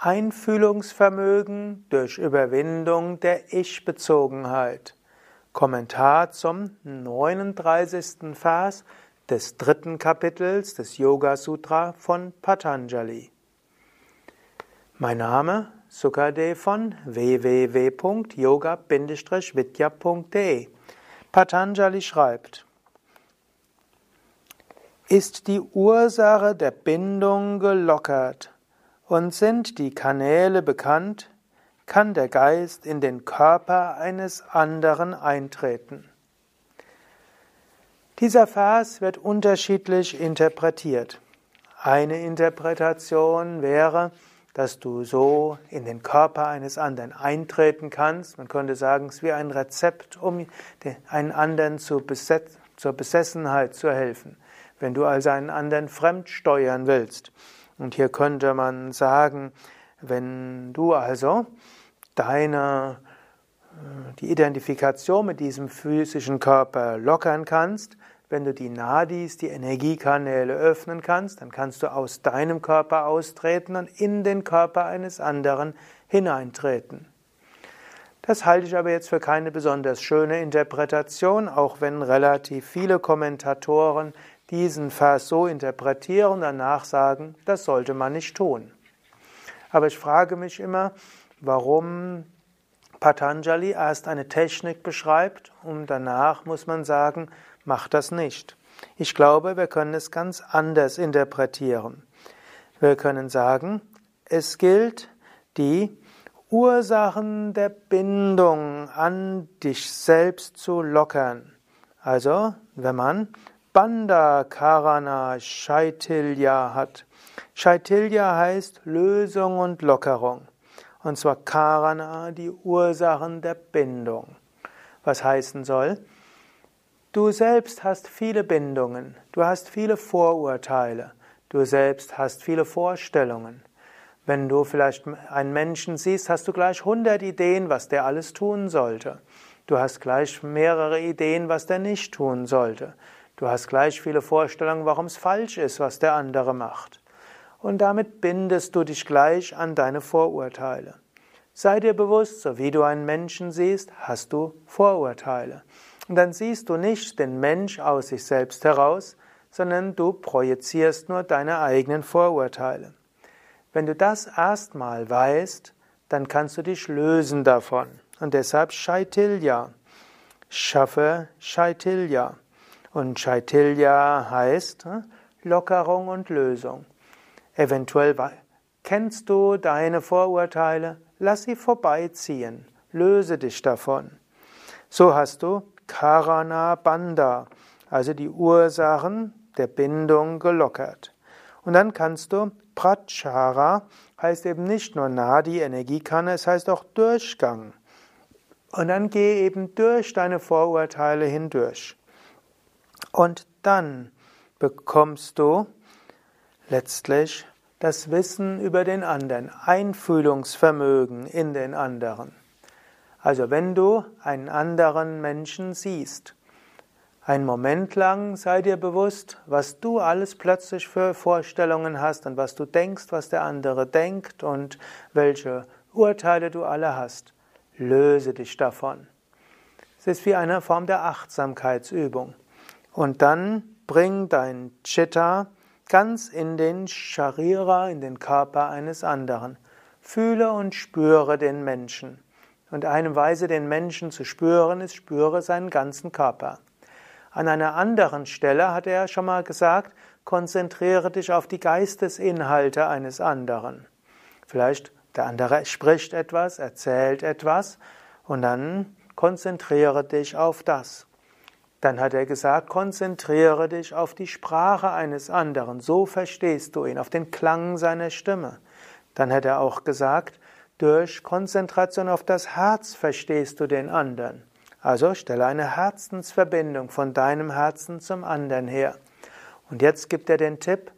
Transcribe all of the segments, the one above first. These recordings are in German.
Einfühlungsvermögen durch Überwindung der Ich-Bezogenheit. Kommentar zum 39. Vers des dritten Kapitels des Yoga Sutra von Patanjali. Mein Name Sukadev von www.yoga-vidya.de Patanjali schreibt Ist die Ursache der Bindung gelockert, und sind die Kanäle bekannt, kann der Geist in den Körper eines anderen eintreten. Dieser Vers wird unterschiedlich interpretiert. Eine Interpretation wäre, dass du so in den Körper eines anderen eintreten kannst. Man könnte sagen, es ist wie ein Rezept, um einen anderen zur Besessenheit zu helfen. Wenn du also einen anderen fremd steuern willst, und hier könnte man sagen, wenn du also deine äh, die Identifikation mit diesem physischen Körper lockern kannst, wenn du die Nadis, die Energiekanäle öffnen kannst, dann kannst du aus deinem Körper austreten und in den Körper eines anderen hineintreten. Das halte ich aber jetzt für keine besonders schöne Interpretation, auch wenn relativ viele Kommentatoren diesen Vers so interpretieren und danach sagen, das sollte man nicht tun. Aber ich frage mich immer, warum Patanjali erst eine Technik beschreibt und danach muss man sagen, mach das nicht. Ich glaube, wir können es ganz anders interpretieren. Wir können sagen, es gilt, die Ursachen der Bindung an dich selbst zu lockern. Also, wenn man Bandha Karana Shaitilya hat. Shaitilya heißt Lösung und Lockerung. Und zwar Karana, die Ursachen der Bindung. Was heißen soll? Du selbst hast viele Bindungen, du hast viele Vorurteile, du selbst hast viele Vorstellungen. Wenn du vielleicht einen Menschen siehst, hast du gleich 100 Ideen, was der alles tun sollte. Du hast gleich mehrere Ideen, was der nicht tun sollte. Du hast gleich viele Vorstellungen, warum es falsch ist, was der andere macht. Und damit bindest du dich gleich an deine Vorurteile. Sei dir bewusst, so wie du einen Menschen siehst, hast du Vorurteile. Und dann siehst du nicht den Mensch aus sich selbst heraus, sondern du projizierst nur deine eigenen Vorurteile. Wenn du das erstmal weißt, dann kannst du dich lösen davon. Und deshalb Shaitilya. Schaffe Shaitilya. Und Chaitanya heißt hm, Lockerung und Lösung. Eventuell kennst du deine Vorurteile, lass sie vorbeiziehen, löse dich davon. So hast du Karana Bandha, also die Ursachen der Bindung gelockert. Und dann kannst du Prachara, heißt eben nicht nur Nadi, Energiekanne, es heißt auch Durchgang. Und dann geh eben durch deine Vorurteile hindurch. Und dann bekommst du letztlich das Wissen über den anderen, Einfühlungsvermögen in den anderen. Also wenn du einen anderen Menschen siehst, einen Moment lang sei dir bewusst, was du alles plötzlich für Vorstellungen hast und was du denkst, was der andere denkt und welche Urteile du alle hast. Löse dich davon. Es ist wie eine Form der Achtsamkeitsübung. Und dann bring dein Chitta ganz in den Sharira, in den Körper eines anderen. Fühle und spüre den Menschen. Und eine Weise, den Menschen zu spüren, ist, spüre seinen ganzen Körper. An einer anderen Stelle hat er schon mal gesagt, konzentriere dich auf die Geistesinhalte eines anderen. Vielleicht der andere spricht etwas, erzählt etwas und dann konzentriere dich auf das. Dann hat er gesagt, konzentriere dich auf die Sprache eines anderen, so verstehst du ihn, auf den Klang seiner Stimme. Dann hat er auch gesagt, durch Konzentration auf das Herz verstehst du den anderen. Also stelle eine Herzensverbindung von deinem Herzen zum anderen her. Und jetzt gibt er den Tipp,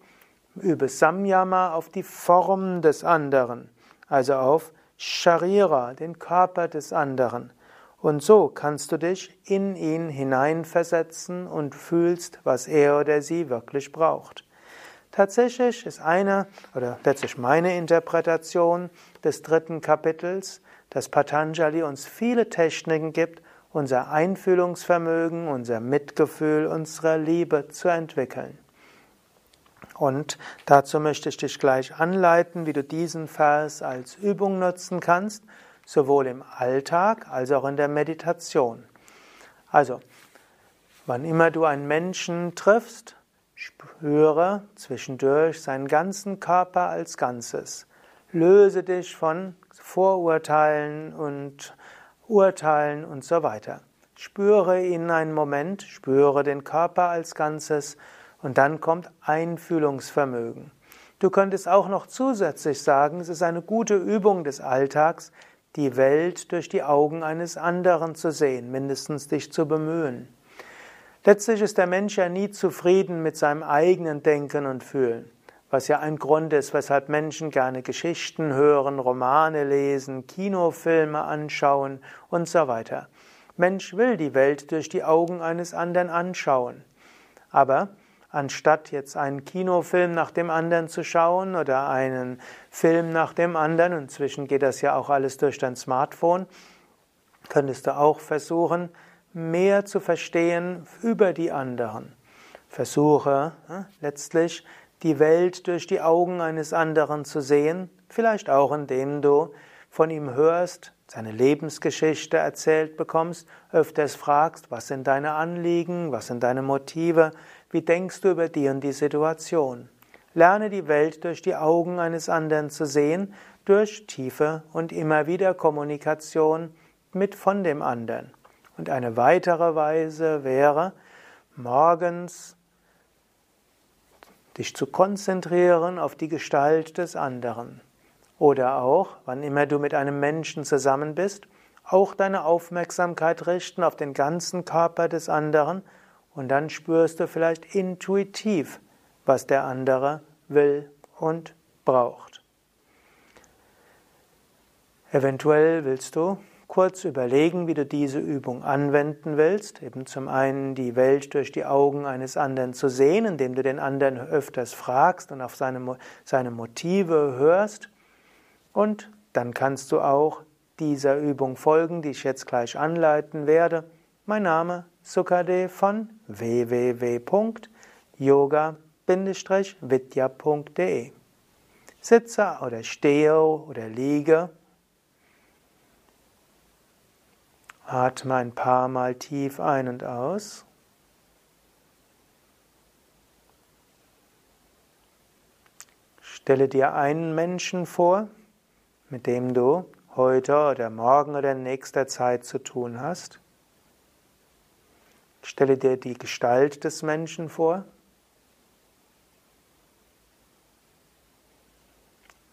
übe Samyama auf die Form des anderen, also auf Sharira, den Körper des anderen. Und so kannst du dich in ihn hineinversetzen und fühlst, was er oder sie wirklich braucht. Tatsächlich ist eine, oder letztlich meine Interpretation des dritten Kapitels, dass Patanjali uns viele Techniken gibt, unser Einfühlungsvermögen, unser Mitgefühl, unsere Liebe zu entwickeln. Und dazu möchte ich dich gleich anleiten, wie du diesen Vers als Übung nutzen kannst, sowohl im Alltag als auch in der Meditation. Also, wann immer du einen Menschen triffst, spüre zwischendurch seinen ganzen Körper als Ganzes. Löse dich von Vorurteilen und Urteilen und so weiter. Spüre ihn einen Moment, spüre den Körper als Ganzes und dann kommt Einfühlungsvermögen. Du könntest auch noch zusätzlich sagen, es ist eine gute Übung des Alltags, die Welt durch die Augen eines anderen zu sehen, mindestens dich zu bemühen. Letztlich ist der Mensch ja nie zufrieden mit seinem eigenen Denken und Fühlen, was ja ein Grund ist, weshalb Menschen gerne Geschichten hören, Romane lesen, Kinofilme anschauen und so weiter. Mensch will die Welt durch die Augen eines anderen anschauen. Aber anstatt jetzt einen Kinofilm nach dem anderen zu schauen oder einen Film nach dem anderen, inzwischen geht das ja auch alles durch dein Smartphone, könntest du auch versuchen, mehr zu verstehen über die anderen. Versuche letztlich die Welt durch die Augen eines anderen zu sehen, vielleicht auch indem du von ihm hörst, seine Lebensgeschichte erzählt bekommst, öfters fragst, was sind deine Anliegen, was sind deine Motive, wie denkst du über die und die Situation. Lerne die Welt durch die Augen eines anderen zu sehen, durch tiefe und immer wieder Kommunikation mit von dem anderen. Und eine weitere Weise wäre, morgens dich zu konzentrieren auf die Gestalt des anderen. Oder auch, wann immer du mit einem Menschen zusammen bist, auch deine Aufmerksamkeit richten auf den ganzen Körper des anderen und dann spürst du vielleicht intuitiv, was der andere will und braucht. Eventuell willst du kurz überlegen, wie du diese Übung anwenden willst. Eben zum einen die Welt durch die Augen eines anderen zu sehen, indem du den anderen öfters fragst und auf seine, seine Motive hörst. Und dann kannst du auch dieser Übung folgen, die ich jetzt gleich anleiten werde. Mein Name Sukade von www.yoga-vidya.de Sitze oder stehe oder liege. Atme ein paar Mal tief ein und aus. Stelle dir einen Menschen vor, mit dem du heute oder morgen oder in nächster Zeit zu tun hast. Stelle dir die Gestalt des Menschen vor.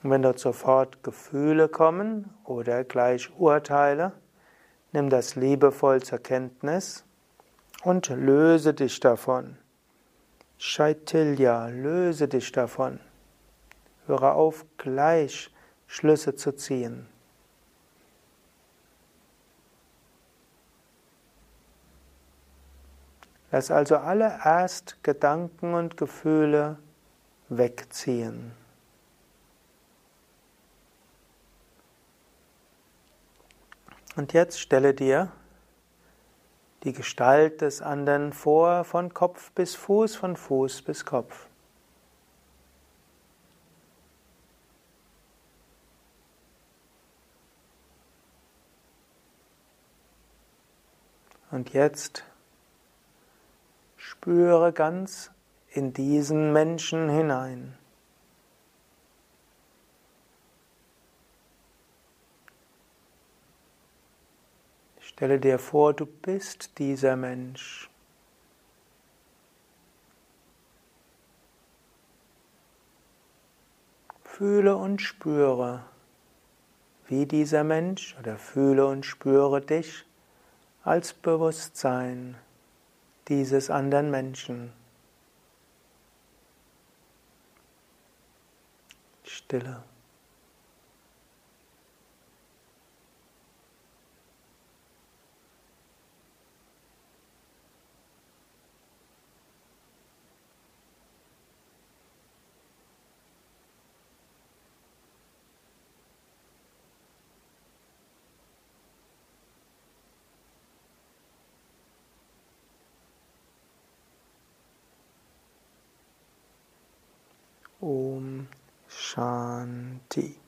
Und wenn dort sofort Gefühle kommen oder gleich Urteile, nimm das liebevoll zur Kenntnis und löse dich davon. Shaitilya, löse dich davon. Höre auf, gleich Schlüsse zu ziehen. Lass also alle erst Gedanken und Gefühle wegziehen. Und jetzt stelle dir die Gestalt des anderen vor, von Kopf bis Fuß, von Fuß bis Kopf. Und jetzt spüre ganz in diesen Menschen hinein. Stelle dir vor, du bist dieser Mensch. Fühle und spüre, wie dieser Mensch oder fühle und spüre dich als Bewusstsein dieses anderen Menschen. Stille. Om Shanti.